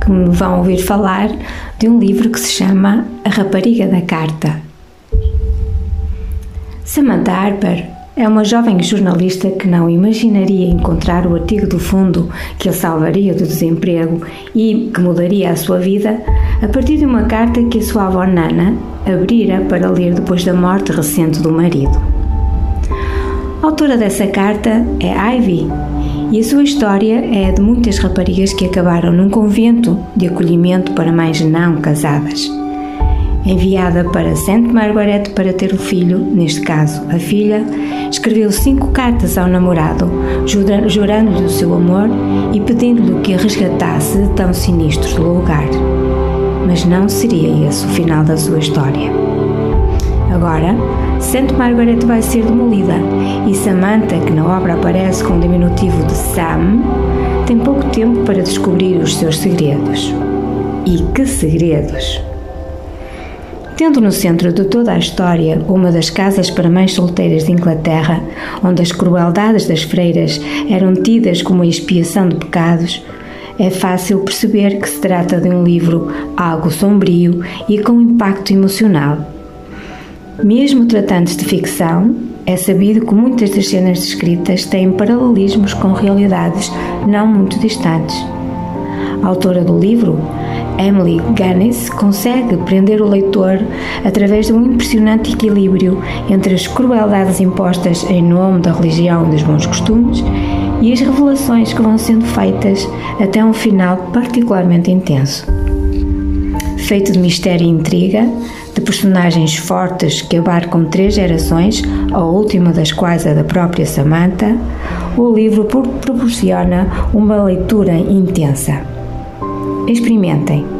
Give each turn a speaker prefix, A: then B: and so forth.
A: que me vão ouvir falar de um livro que se chama A Rapariga da Carta. Samantha Harper é uma jovem jornalista que não imaginaria encontrar o artigo do fundo que a salvaria do desemprego e que mudaria a sua vida a partir de uma carta que a sua avó Nana abrira para ler depois da morte recente do marido. A autora dessa carta é Ivy, e a sua história é de muitas raparigas que acabaram num convento de acolhimento para mães não casadas. Enviada para St. Margaret para ter o filho, neste caso a filha, escreveu cinco cartas ao namorado, jurando-lhe o seu amor e pedindo-lhe que a resgatasse de tão sinistro lugar. Mas não seria esse o final da sua história. Agora, St. Margaret vai ser demolida e Samantha, que na obra aparece com o diminutivo de Sam, tem pouco tempo para descobrir os seus segredos. E que segredos! Tendo no centro de toda a história uma das casas para mães solteiras de Inglaterra, onde as crueldades das freiras eram tidas como a expiação de pecados, é fácil perceber que se trata de um livro algo sombrio e com impacto emocional mesmo tratando-se de ficção, é sabido que muitas das cenas descritas têm paralelismos com realidades não muito distantes. A autora do livro, Emily Gannis, consegue prender o leitor através de um impressionante equilíbrio entre as crueldades impostas em nome da religião e dos bons costumes e as revelações que vão sendo feitas até um final particularmente intenso. Feito de mistério e intriga, de personagens fortes que abarcam três gerações, a última das quais é da própria Samantha, o livro proporciona uma leitura intensa. Experimentem.